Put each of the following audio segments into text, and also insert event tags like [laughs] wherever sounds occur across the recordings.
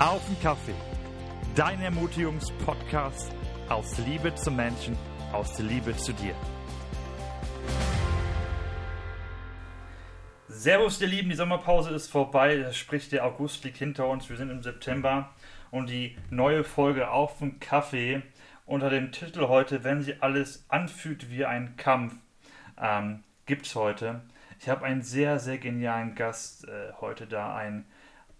Auf den Kaffee. Dein Ermutigungspodcast aus Liebe zum Menschen, aus Liebe zu dir. Servus, ihr Lieben, die Sommerpause ist vorbei, sprich der August liegt hinter uns, wir sind im September und die neue Folge Auf den Kaffee unter dem Titel heute, wenn sie alles anfühlt wie ein Kampf, ähm, gibt es heute. Ich habe einen sehr, sehr genialen Gast äh, heute da, einen,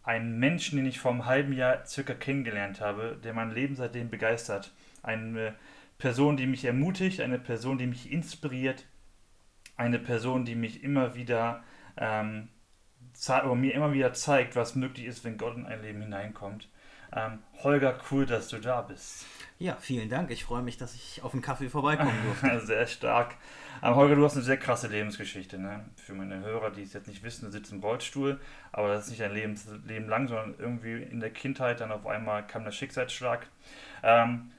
einen Menschen, den ich vor einem halben Jahr circa kennengelernt habe, der mein Leben seitdem begeistert. Eine Person, die mich ermutigt, eine Person, die mich inspiriert, eine Person, die mich immer wieder ähm, mir immer wieder zeigt, was möglich ist, wenn Gott in ein Leben hineinkommt. Ähm, Holger, cool, dass du da bist. Ja, vielen Dank. Ich freue mich, dass ich auf den Kaffee vorbeikommen durfte. [laughs] sehr stark. Aber Holger, du hast eine sehr krasse Lebensgeschichte. Ne? Für meine Hörer, die es jetzt nicht wissen, du sitzt im Rollstuhl, aber das ist nicht ein Lebens Leben lang, sondern irgendwie in der Kindheit dann auf einmal kam der Schicksalsschlag. Ähm,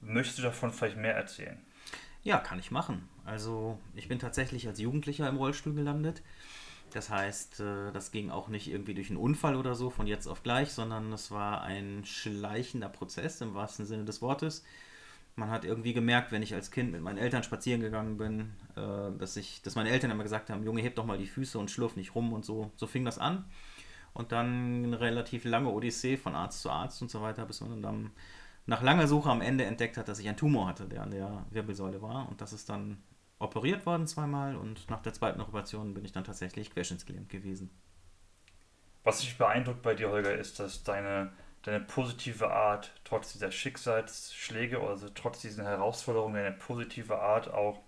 möchtest du davon vielleicht mehr erzählen? Ja, kann ich machen. Also ich bin tatsächlich als Jugendlicher im Rollstuhl gelandet. Das heißt, äh, das ging auch nicht irgendwie durch einen Unfall oder so von jetzt auf gleich, sondern es war ein schleichender Prozess im wahrsten Sinne des Wortes. Man hat irgendwie gemerkt, wenn ich als Kind mit meinen Eltern spazieren gegangen bin, äh, dass, ich, dass meine Eltern immer gesagt haben, Junge, heb doch mal die Füße und schlurf nicht rum und so. So fing das an. Und dann eine relativ lange Odyssee von Arzt zu Arzt und so weiter, bis man dann nach langer Suche am Ende entdeckt hat, dass ich einen Tumor hatte, der an der Wirbelsäule war. Und das ist dann operiert worden zweimal und nach der zweiten Operation bin ich dann tatsächlich querschnittsgelähmt gewesen. Was mich beeindruckt bei dir, Holger, ist, dass deine, deine positive Art, trotz dieser Schicksalsschläge, also trotz diesen Herausforderungen, deine positive Art auch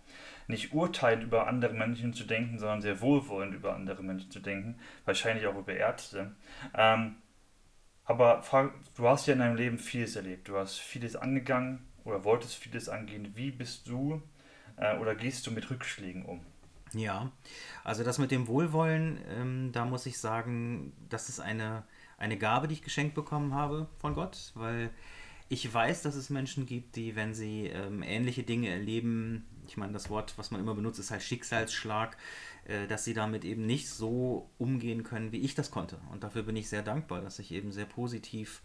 nicht urteilend über andere Menschen zu denken, sondern sehr wohlwollend über andere Menschen zu denken, wahrscheinlich auch über Ärzte. Ähm, aber du hast ja in deinem Leben vieles erlebt, du hast vieles angegangen oder wolltest vieles angehen. Wie bist du oder gehst du mit Rückschlägen um? Ja, also das mit dem Wohlwollen, ähm, da muss ich sagen, das ist eine, eine Gabe, die ich geschenkt bekommen habe von Gott, weil ich weiß, dass es Menschen gibt, die, wenn sie ähm, ähnliche Dinge erleben, ich meine, das Wort, was man immer benutzt, ist halt Schicksalsschlag, äh, dass sie damit eben nicht so umgehen können, wie ich das konnte. Und dafür bin ich sehr dankbar, dass ich eben sehr positiv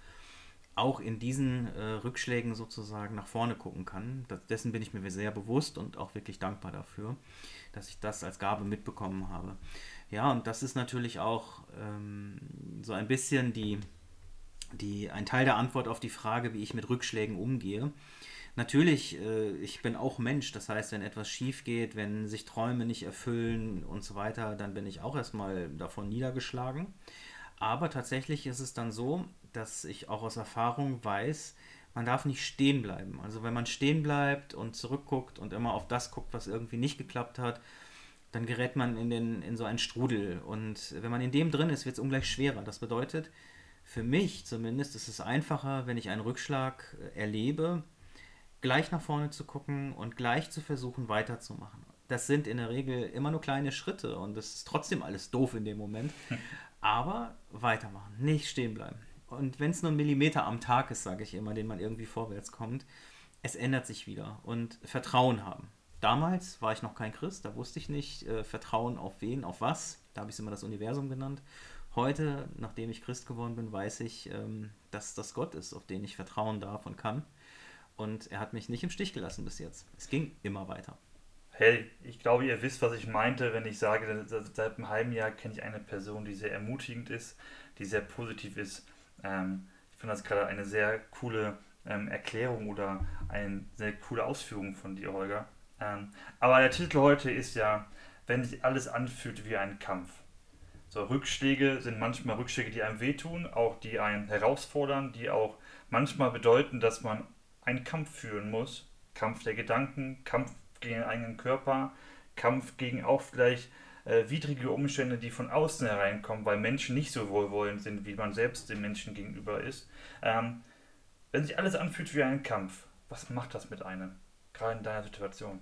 auch in diesen äh, Rückschlägen sozusagen nach vorne gucken kann. Das, dessen bin ich mir sehr bewusst und auch wirklich dankbar dafür, dass ich das als Gabe mitbekommen habe. Ja, und das ist natürlich auch ähm, so ein bisschen die, die, ein Teil der Antwort auf die Frage, wie ich mit Rückschlägen umgehe. Natürlich, äh, ich bin auch Mensch, das heißt, wenn etwas schief geht, wenn sich Träume nicht erfüllen und so weiter, dann bin ich auch erstmal davon niedergeschlagen. Aber tatsächlich ist es dann so, dass ich auch aus Erfahrung weiß, man darf nicht stehen bleiben. Also wenn man stehen bleibt und zurückguckt und immer auf das guckt, was irgendwie nicht geklappt hat, dann gerät man in, den, in so einen Strudel. Und wenn man in dem drin ist, wird es ungleich schwerer. Das bedeutet, für mich zumindest ist es einfacher, wenn ich einen Rückschlag äh, erlebe, gleich nach vorne zu gucken und gleich zu versuchen, weiterzumachen. Das sind in der Regel immer nur kleine Schritte und es ist trotzdem alles doof in dem Moment. [laughs] Aber weitermachen, nicht stehen bleiben. Und wenn es nur ein Millimeter am Tag ist, sage ich immer, den man irgendwie vorwärts kommt, es ändert sich wieder und Vertrauen haben. Damals war ich noch kein Christ, da wusste ich nicht, äh, Vertrauen auf wen, auf was. Da habe ich es immer das Universum genannt. Heute, nachdem ich Christ geworden bin, weiß ich, ähm, dass das Gott ist, auf den ich vertrauen darf und kann. Und er hat mich nicht im Stich gelassen bis jetzt. Es ging immer weiter. Hey, ich glaube, ihr wisst, was ich meinte, wenn ich sage, seit einem halben Jahr kenne ich eine Person, die sehr ermutigend ist, die sehr positiv ist ähm, ich finde das gerade eine sehr coole ähm, Erklärung oder eine sehr coole Ausführung von dir, Holger. Ähm, aber der Titel heute ist ja, wenn sich alles anfühlt wie ein Kampf. So, Rückschläge sind manchmal Rückschläge, die einem wehtun, auch die einen herausfordern, die auch manchmal bedeuten, dass man einen Kampf führen muss. Kampf der Gedanken, Kampf gegen den eigenen Körper, Kampf gegen auch vielleicht äh, widrige Umstände, die von außen hereinkommen, weil Menschen nicht so wohlwollend sind, wie man selbst den Menschen gegenüber ist. Ähm, wenn sich alles anfühlt wie ein Kampf, was macht das mit einem? Gerade in deiner Situation.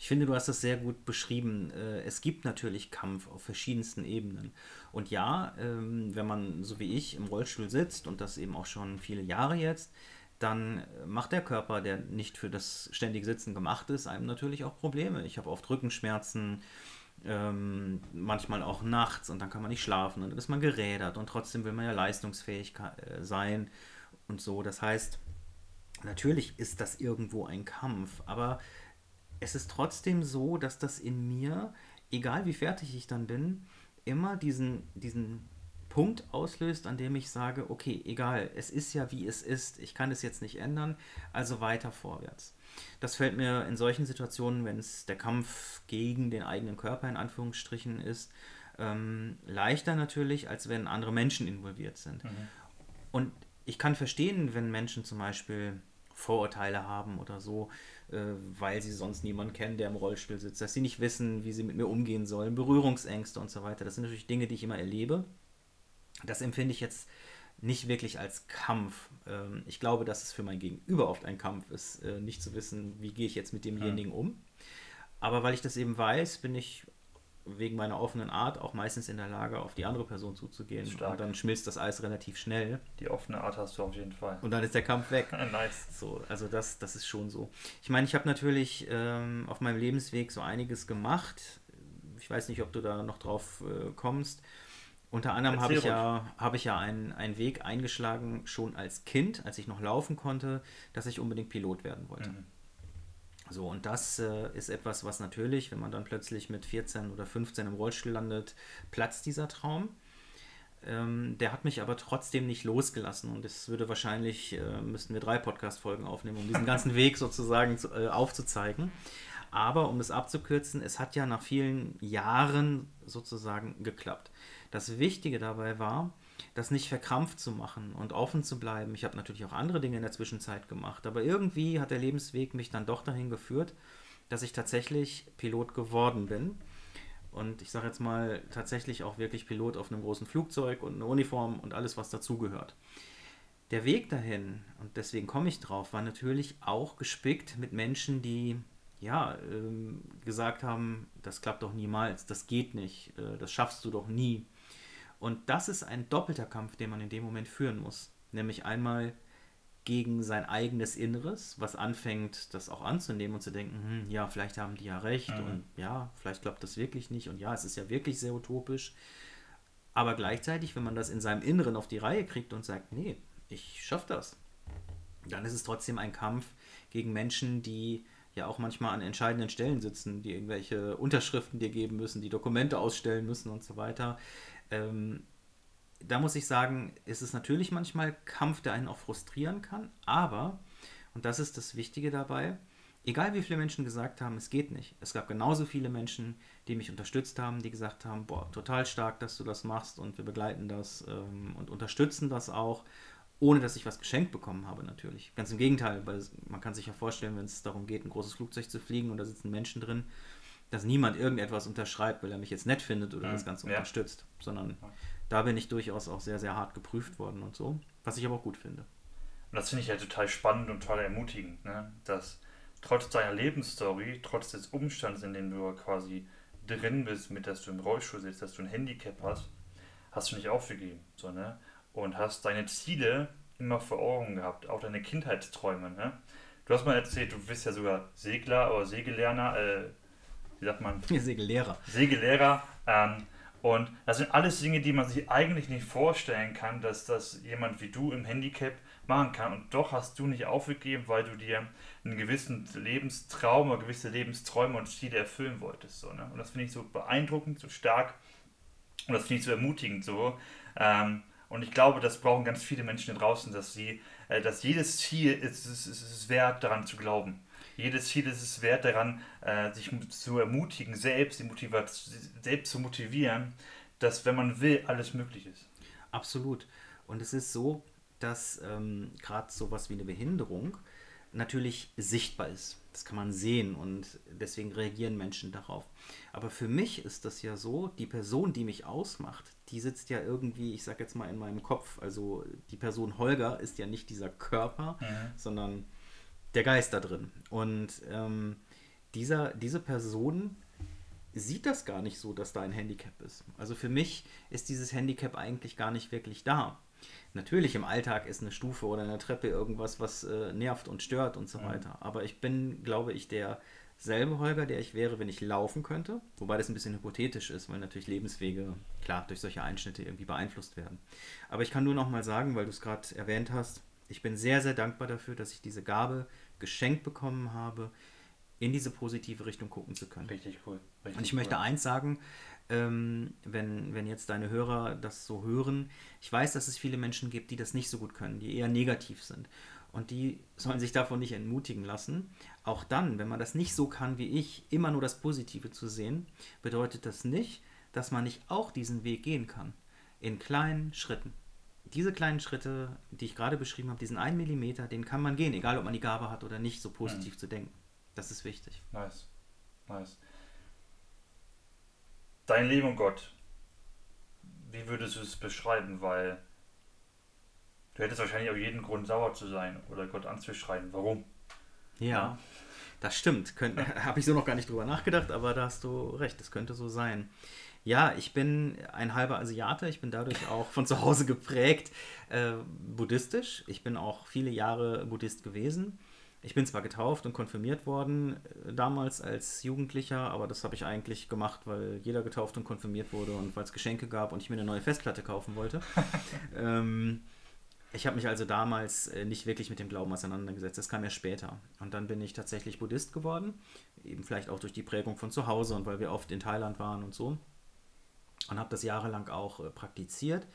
Ich finde, du hast das sehr gut beschrieben. Äh, es gibt natürlich Kampf auf verschiedensten Ebenen. Und ja, ähm, wenn man so wie ich im Rollstuhl sitzt und das eben auch schon viele Jahre jetzt, dann macht der Körper, der nicht für das ständige Sitzen gemacht ist, einem natürlich auch Probleme. Ich habe oft Rückenschmerzen, ähm, manchmal auch nachts und dann kann man nicht schlafen und dann ist man gerädert und trotzdem will man ja leistungsfähig äh, sein und so. Das heißt, natürlich ist das irgendwo ein Kampf, aber es ist trotzdem so, dass das in mir, egal wie fertig ich dann bin, immer diesen, diesen Punkt auslöst, an dem ich sage, okay, egal, es ist ja wie es ist, ich kann es jetzt nicht ändern, also weiter vorwärts. Das fällt mir in solchen Situationen, wenn es der Kampf gegen den eigenen Körper in Anführungsstrichen ist, ähm, leichter natürlich, als wenn andere Menschen involviert sind. Mhm. Und ich kann verstehen, wenn Menschen zum Beispiel Vorurteile haben oder so, äh, weil sie sonst niemanden kennen, der im Rollstuhl sitzt, dass sie nicht wissen, wie sie mit mir umgehen sollen, Berührungsängste und so weiter. Das sind natürlich Dinge, die ich immer erlebe. Das empfinde ich jetzt nicht wirklich als Kampf. Ähm, ich glaube, dass es für mein Gegenüber oft ein Kampf ist, äh, nicht zu wissen, wie gehe ich jetzt mit demjenigen um. Aber weil ich das eben weiß, bin ich wegen meiner offenen Art auch meistens in der Lage, auf die andere Person zuzugehen. Stark. Und dann schmilzt das Eis relativ schnell. Die offene Art hast du auf jeden Fall. Und dann ist der Kampf weg. [laughs] nice. So, also das, das ist schon so. Ich meine, ich habe natürlich ähm, auf meinem Lebensweg so einiges gemacht. Ich weiß nicht, ob du da noch drauf äh, kommst. Unter anderem habe ich ja, hab ich ja einen, einen Weg eingeschlagen, schon als Kind, als ich noch laufen konnte, dass ich unbedingt Pilot werden wollte. Mhm. So, und das äh, ist etwas, was natürlich, wenn man dann plötzlich mit 14 oder 15 im Rollstuhl landet, platzt dieser Traum. Ähm, der hat mich aber trotzdem nicht losgelassen und es würde wahrscheinlich, äh, müssten wir drei Podcast-Folgen aufnehmen, um diesen [laughs] ganzen Weg sozusagen zu, äh, aufzuzeigen. Aber um es abzukürzen, es hat ja nach vielen Jahren sozusagen geklappt. Das Wichtige dabei war, das nicht verkrampft zu machen und offen zu bleiben. Ich habe natürlich auch andere Dinge in der Zwischenzeit gemacht, aber irgendwie hat der Lebensweg mich dann doch dahin geführt, dass ich tatsächlich Pilot geworden bin. Und ich sage jetzt mal tatsächlich auch wirklich Pilot auf einem großen Flugzeug und eine Uniform und alles, was dazugehört. Der Weg dahin, und deswegen komme ich drauf, war natürlich auch gespickt mit Menschen, die ja ähm, gesagt haben, das klappt doch niemals, das geht nicht, äh, das schaffst du doch nie. Und das ist ein doppelter Kampf, den man in dem Moment führen muss. Nämlich einmal gegen sein eigenes Inneres, was anfängt, das auch anzunehmen und zu denken, hm, ja, vielleicht haben die ja recht mhm. und ja, vielleicht klappt das wirklich nicht und ja, es ist ja wirklich sehr utopisch. Aber gleichzeitig, wenn man das in seinem Inneren auf die Reihe kriegt und sagt, nee, ich schaffe das, dann ist es trotzdem ein Kampf gegen Menschen, die ja auch manchmal an entscheidenden Stellen sitzen, die irgendwelche Unterschriften dir geben müssen, die Dokumente ausstellen müssen und so weiter. Ähm, da muss ich sagen, ist es natürlich manchmal Kampf, der einen auch frustrieren kann, aber, und das ist das Wichtige dabei, egal wie viele Menschen gesagt haben, es geht nicht. Es gab genauso viele Menschen, die mich unterstützt haben, die gesagt haben, boah, total stark, dass du das machst und wir begleiten das ähm, und unterstützen das auch, ohne dass ich was geschenkt bekommen habe natürlich. Ganz im Gegenteil, weil man kann sich ja vorstellen, wenn es darum geht, ein großes Flugzeug zu fliegen und da sitzen Menschen drin, dass niemand irgendetwas unterschreibt, weil er mich jetzt nett findet oder mhm. das Ganze ja. unterstützt, sondern ja. da bin ich durchaus auch sehr, sehr hart geprüft worden und so, was ich aber auch gut finde. Und das finde ich ja total spannend und total ermutigend, ne? dass trotz deiner Lebensstory, trotz des Umstands, in dem du quasi drin bist, mit dass du im Rollstuhl sitzt, dass du ein Handicap hast, hast du nicht aufgegeben, so, ne? Und hast deine Ziele immer vor Augen gehabt, auch deine Kindheitsträume, ne? Du hast mal erzählt, du bist ja sogar Segler oder Segellerner, äh, wie sagt man? [laughs] Segellehrer. Segellehrer. Ähm, und das sind alles Dinge, die man sich eigentlich nicht vorstellen kann, dass das jemand wie du im Handicap machen kann. Und doch hast du nicht aufgegeben, weil du dir einen gewissen Lebenstraum oder gewisse Lebensträume und Ziele erfüllen wolltest. So, ne? Und das finde ich so beeindruckend, so stark und das finde ich so ermutigend so. Ähm, und ich glaube, das brauchen ganz viele Menschen da draußen, dass sie, äh, dass jedes Ziel ist, ist, ist, ist wert, daran zu glauben jedes Ziel ist es wert daran, äh, sich zu ermutigen, selbst, selbst zu motivieren, dass wenn man will, alles möglich ist. Absolut. Und es ist so, dass ähm, gerade sowas wie eine Behinderung natürlich sichtbar ist. Das kann man sehen und deswegen reagieren Menschen darauf. Aber für mich ist das ja so, die Person, die mich ausmacht, die sitzt ja irgendwie, ich sag jetzt mal in meinem Kopf. Also die Person Holger ist ja nicht dieser Körper, mhm. sondern der Geist da drin. Und ähm, dieser, diese Person sieht das gar nicht so, dass da ein Handicap ist. Also für mich ist dieses Handicap eigentlich gar nicht wirklich da. Natürlich im Alltag ist eine Stufe oder eine Treppe irgendwas, was äh, nervt und stört und so mhm. weiter. Aber ich bin, glaube ich, der selbe Holger, der ich wäre, wenn ich laufen könnte. Wobei das ein bisschen hypothetisch ist, weil natürlich Lebenswege, klar, durch solche Einschnitte irgendwie beeinflusst werden. Aber ich kann nur noch mal sagen, weil du es gerade erwähnt hast, ich bin sehr, sehr dankbar dafür, dass ich diese Gabe geschenkt bekommen habe, in diese positive Richtung gucken zu können. Richtig cool. Richtig Und ich cool. möchte eins sagen, ähm, wenn, wenn jetzt deine Hörer das so hören, ich weiß, dass es viele Menschen gibt, die das nicht so gut können, die eher negativ sind. Und die sollen sich davon nicht entmutigen lassen. Auch dann, wenn man das nicht so kann wie ich, immer nur das Positive zu sehen, bedeutet das nicht, dass man nicht auch diesen Weg gehen kann. In kleinen Schritten. Diese kleinen Schritte, die ich gerade beschrieben habe, diesen einen Millimeter, den kann man gehen, egal ob man die Gabe hat oder nicht, so positiv zu denken. Das ist wichtig. Nice. Nice. Dein Leben und Gott. Wie würdest du es beschreiben? Weil du hättest wahrscheinlich auch jeden Grund, sauer zu sein oder Gott anzuschreien. Warum? Ja, das stimmt. [laughs] Habe ich so noch gar nicht drüber nachgedacht, aber da hast du recht, das könnte so sein. Ja, ich bin ein halber Asiate, ich bin dadurch auch von zu Hause geprägt äh, buddhistisch. Ich bin auch viele Jahre Buddhist gewesen. Ich bin zwar getauft und konfirmiert worden äh, damals als Jugendlicher, aber das habe ich eigentlich gemacht, weil jeder getauft und konfirmiert wurde und weil es Geschenke gab und ich mir eine neue Festplatte kaufen wollte. [laughs] ähm, ich habe mich also damals äh, nicht wirklich mit dem Glauben auseinandergesetzt. Das kam ja später. Und dann bin ich tatsächlich Buddhist geworden. Eben vielleicht auch durch die Prägung von zu Hause und weil wir oft in Thailand waren und so. Und habe das jahrelang auch äh, praktiziert.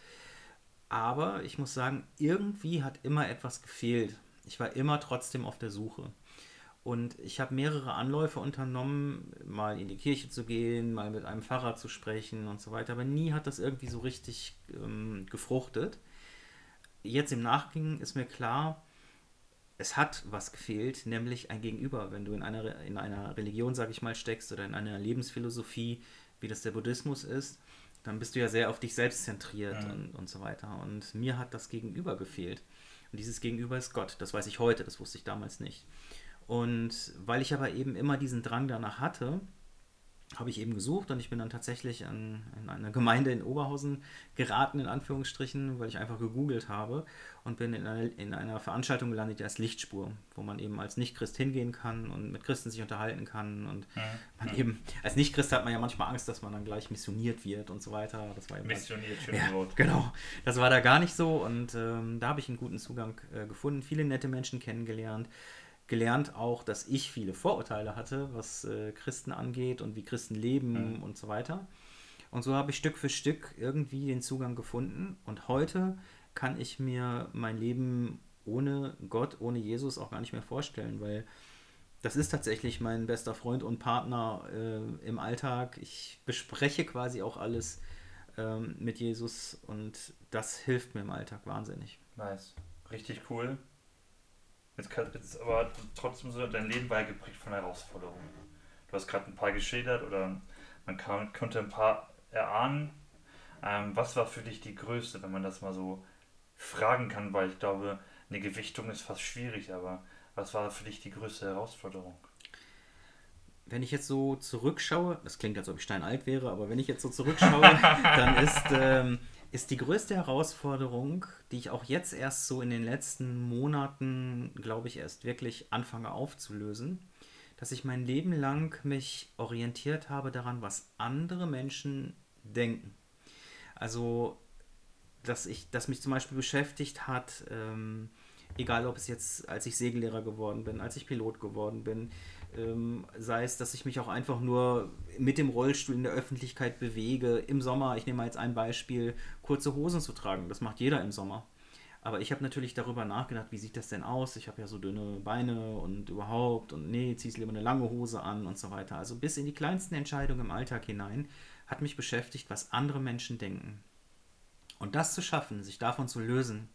Aber ich muss sagen, irgendwie hat immer etwas gefehlt. Ich war immer trotzdem auf der Suche. Und ich habe mehrere Anläufe unternommen, mal in die Kirche zu gehen, mal mit einem Pfarrer zu sprechen und so weiter. Aber nie hat das irgendwie so richtig ähm, gefruchtet jetzt im Nachgang ist mir klar, es hat was gefehlt, nämlich ein Gegenüber. Wenn du in einer, in einer Religion, sag ich mal, steckst oder in einer Lebensphilosophie, wie das der Buddhismus ist, dann bist du ja sehr auf dich selbst zentriert Mhm. und, und so weiter. Und mir hat das Gegenüber gefehlt. Und dieses Gegenüber ist Gott. Das weiß ich heute, das wusste ich damals nicht. Und weil ich aber eben immer diesen Drang danach hatte, habe ich eben gesucht und ich bin dann tatsächlich an, in eine Gemeinde in Oberhausen geraten, in Anführungsstrichen, weil ich einfach gegoogelt habe und bin in, eine, in einer Veranstaltung gelandet, die heißt Lichtspur, wo man eben als Nicht-Christ hingehen kann und mit Christen sich unterhalten kann und man eben, als Nicht-Christ hat man ja manchmal Angst, dass man dann gleich missioniert wird und so weiter. Das war eben Missioniert, schönes ja, Wort. genau. Das war da gar nicht so und ähm, da habe ich einen guten Zugang äh, gefunden, viele nette Menschen kennengelernt. Gelernt auch, dass ich viele Vorurteile hatte, was äh, Christen angeht und wie Christen leben Mhm. und so weiter. Und so habe ich Stück für Stück irgendwie den Zugang gefunden. Und heute kann ich mir mein Leben ohne Gott, ohne Jesus auch gar nicht mehr vorstellen, weil das ist tatsächlich mein bester Freund und Partner äh, im Alltag. Ich bespreche quasi auch alles ähm, mit Jesus und das hilft mir im Alltag wahnsinnig. Nice. Richtig cool. Jetzt, kann, jetzt aber trotzdem so, dein Leben war ja geprägt von Herausforderungen. Du hast gerade ein paar geschildert oder man kann, konnte ein paar erahnen. Ähm, was war für dich die größte, wenn man das mal so fragen kann, weil ich glaube, eine Gewichtung ist fast schwierig, aber was war für dich die größte Herausforderung? Wenn ich jetzt so zurückschaue, das klingt, als ob ich steinalt wäre, aber wenn ich jetzt so zurückschaue, [laughs] dann ist, ähm, ist die größte Herausforderung, die ich auch jetzt erst so in den letzten Monaten, glaube ich, erst wirklich anfange aufzulösen, dass ich mein Leben lang mich orientiert habe daran, was andere Menschen denken. Also, dass ich, dass mich zum Beispiel beschäftigt hat, ähm, egal ob es jetzt, als ich Segellehrer geworden bin, als ich Pilot geworden bin, ähm, sei es, dass ich mich auch einfach nur mit dem Rollstuhl in der Öffentlichkeit bewege. Im Sommer, ich nehme mal jetzt ein Beispiel, kurze Hosen zu tragen. Das macht jeder im Sommer. Aber ich habe natürlich darüber nachgedacht, wie sieht das denn aus? Ich habe ja so dünne Beine und überhaupt und nee, ziehst lieber eine lange Hose an und so weiter. Also bis in die kleinsten Entscheidungen im Alltag hinein hat mich beschäftigt, was andere Menschen denken. Und das zu schaffen, sich davon zu lösen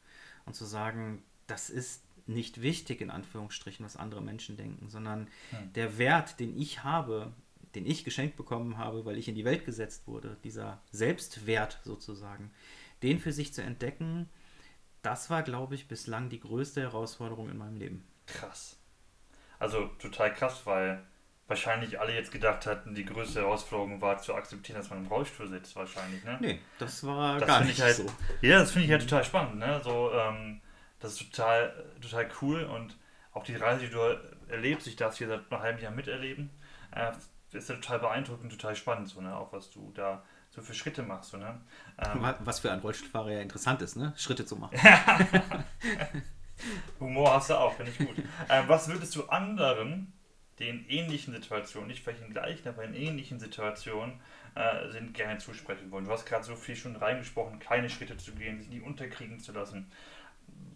und zu sagen, das ist nicht wichtig, in Anführungsstrichen, was andere Menschen denken, sondern Hm. der Wert, den ich habe, den ich geschenkt bekommen habe, weil ich in die Welt gesetzt wurde, dieser Selbstwert sozusagen, den für sich zu entdecken, das war, glaube ich, bislang die größte Herausforderung in meinem Leben. Krass. Also total krass, weil wahrscheinlich alle jetzt gedacht hatten, die größte Herausforderung war zu akzeptieren, dass man im Rollstuhl sitzt, wahrscheinlich, ne? Nee, das war Das gar nicht ich halt- so. Ja, das finde ich halt total spannend, ne? So, ähm, das ist total, total cool und auch die Reise, die du erlebst, ich darf sie seit einem halben Jahr miterleben. äh, ist ja total beeindruckend, total spannend, so, ne? auch was du da so für Schritte machst. So, ne? Ähm, was für ein Rollstuhlfahrer ja interessant ist, ne? Schritte zu machen. [laughs] Humor hast du auch, finde ich gut. Ähm, was würdest du anderen, die in ähnlichen Situationen, nicht vielleicht in gleichen, aber in ähnlichen Situationen äh, sind, gerne zusprechen wollen? Du hast gerade so viel schon reingesprochen, keine Schritte zu gehen, sich nie unterkriegen zu lassen.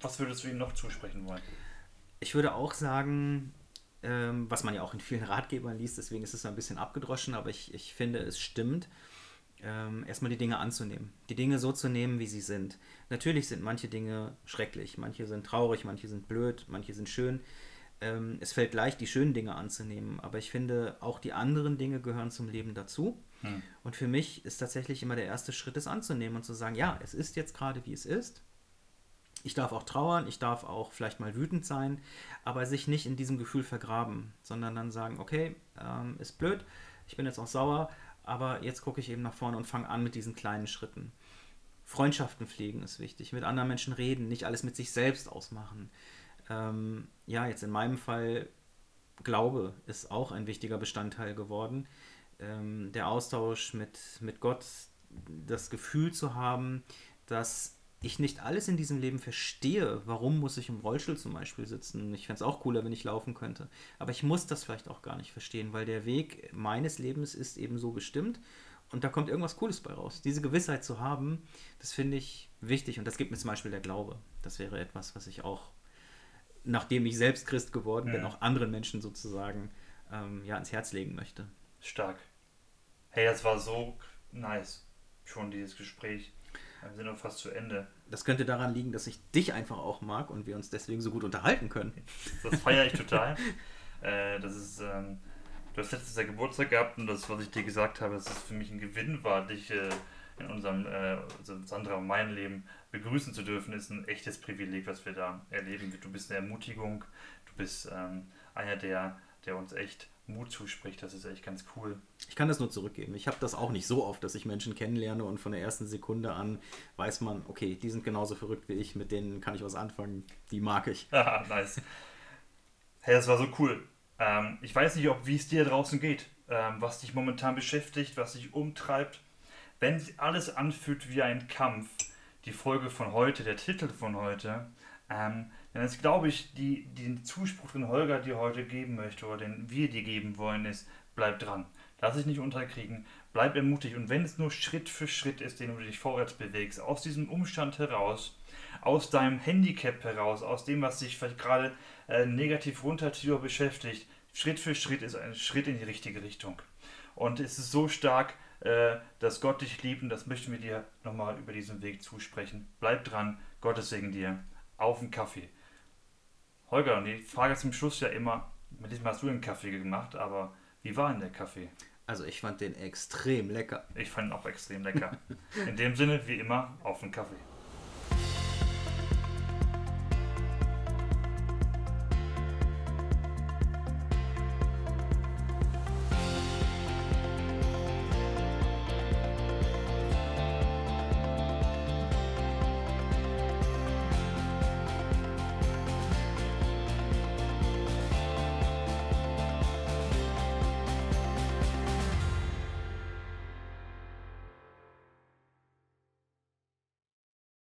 Was würdest du ihnen noch zusprechen wollen? Ich würde auch sagen, ähm, was man ja auch in vielen [laughs] Ratgebern liest, deswegen ist es ein bisschen abgedroschen, aber ich, ich finde, es stimmt, ähm, erstmal die Dinge anzunehmen. Die Dinge so zu nehmen, wie sie sind. Natürlich sind manche Dinge schrecklich, manche sind traurig, manche sind blöd, manche sind schön. Ähm, es fällt leicht, die schönen Dinge anzunehmen, aber ich finde, auch die anderen Dinge gehören zum Leben dazu. Hm. Und für mich ist tatsächlich immer der erste Schritt, es anzunehmen und zu sagen, ja, es ist jetzt gerade, wie es ist. Ich darf auch trauern, ich darf auch vielleicht mal wütend sein, aber sich nicht in diesem Gefühl vergraben, sondern dann sagen, okay, ähm, ist blöd, ich bin jetzt auch sauer, aber jetzt gucke ich eben nach vorne und fange an mit diesen kleinen Schritten. Freundschaften pflegen ist wichtig, mit anderen Menschen reden, nicht alles mit sich selbst ausmachen. Ähm, ja, jetzt in meinem Fall, Glaube ist auch ein wichtiger Bestandteil geworden. Ähm, der Austausch mit, mit Gott, das Gefühl zu haben, dass ich nicht alles in diesem Leben verstehe, warum muss ich im Rollstuhl zum Beispiel sitzen. Ich fände es auch cooler, wenn ich laufen könnte. Aber ich muss das vielleicht auch gar nicht verstehen, weil der Weg meines Lebens ist eben so bestimmt und da kommt irgendwas Cooles bei raus. Diese Gewissheit zu haben, das finde ich wichtig und das gibt mir zum Beispiel der Glaube. Das wäre etwas, was ich auch, nachdem ich selbst Christ geworden bin, auch anderen Menschen sozusagen ähm, ja, ans Herz legen möchte. Stark. Hey, das war so nice, schon dieses Gespräch. Wir sind auch fast zu Ende. Das könnte daran liegen, dass ich dich einfach auch mag und wir uns deswegen so gut unterhalten können. Das feiere ich total. [laughs] äh, das ist, ähm, du hast letztes Jahr Geburtstag gehabt und das, was ich dir gesagt habe, dass es für mich ein Gewinn war, dich äh, in unserem, äh, also Sandra und meinem Leben begrüßen zu dürfen, ist ein echtes Privileg, was wir da erleben. Du bist eine Ermutigung, du bist ähm, einer, der, der uns echt Mut zuspricht. Das ist echt ganz cool. Ich kann das nur zurückgeben. Ich habe das auch nicht so oft, dass ich Menschen kennenlerne und von der ersten Sekunde an weiß man, okay, die sind genauso verrückt wie ich, mit denen kann ich was anfangen. Die mag ich. [laughs] Haha, nice. Hey, das war so cool. Ähm, ich weiß nicht, ob wie es dir draußen geht, ähm, was dich momentan beschäftigt, was dich umtreibt. Wenn sich alles anfühlt wie ein Kampf, die Folge von heute, der Titel von heute, ähm, dann ist, glaube ich, die, den Zuspruch, den Holger dir heute geben möchte oder den wir dir geben wollen, ist, bleib dran. Lass dich nicht unterkriegen, bleib ermutigt. Und wenn es nur Schritt für Schritt ist, den du dich vorwärts bewegst, aus diesem Umstand heraus, aus deinem Handicap heraus, aus dem, was dich vielleicht gerade äh, negativ runterzieht beschäftigt, Schritt für Schritt ist ein Schritt in die richtige Richtung. Und es ist so stark, äh, dass Gott dich liebt und das möchten wir dir nochmal über diesen Weg zusprechen. Bleib dran, Gottes Segen dir. Auf den Kaffee. Holger, und die Frage zum Schluss ja immer, mit diesem hast du den Kaffee gemacht, aber wie war denn der Kaffee? Also ich fand den extrem lecker. Ich fand ihn auch extrem lecker. [laughs] In dem Sinne, wie immer, auf den Kaffee.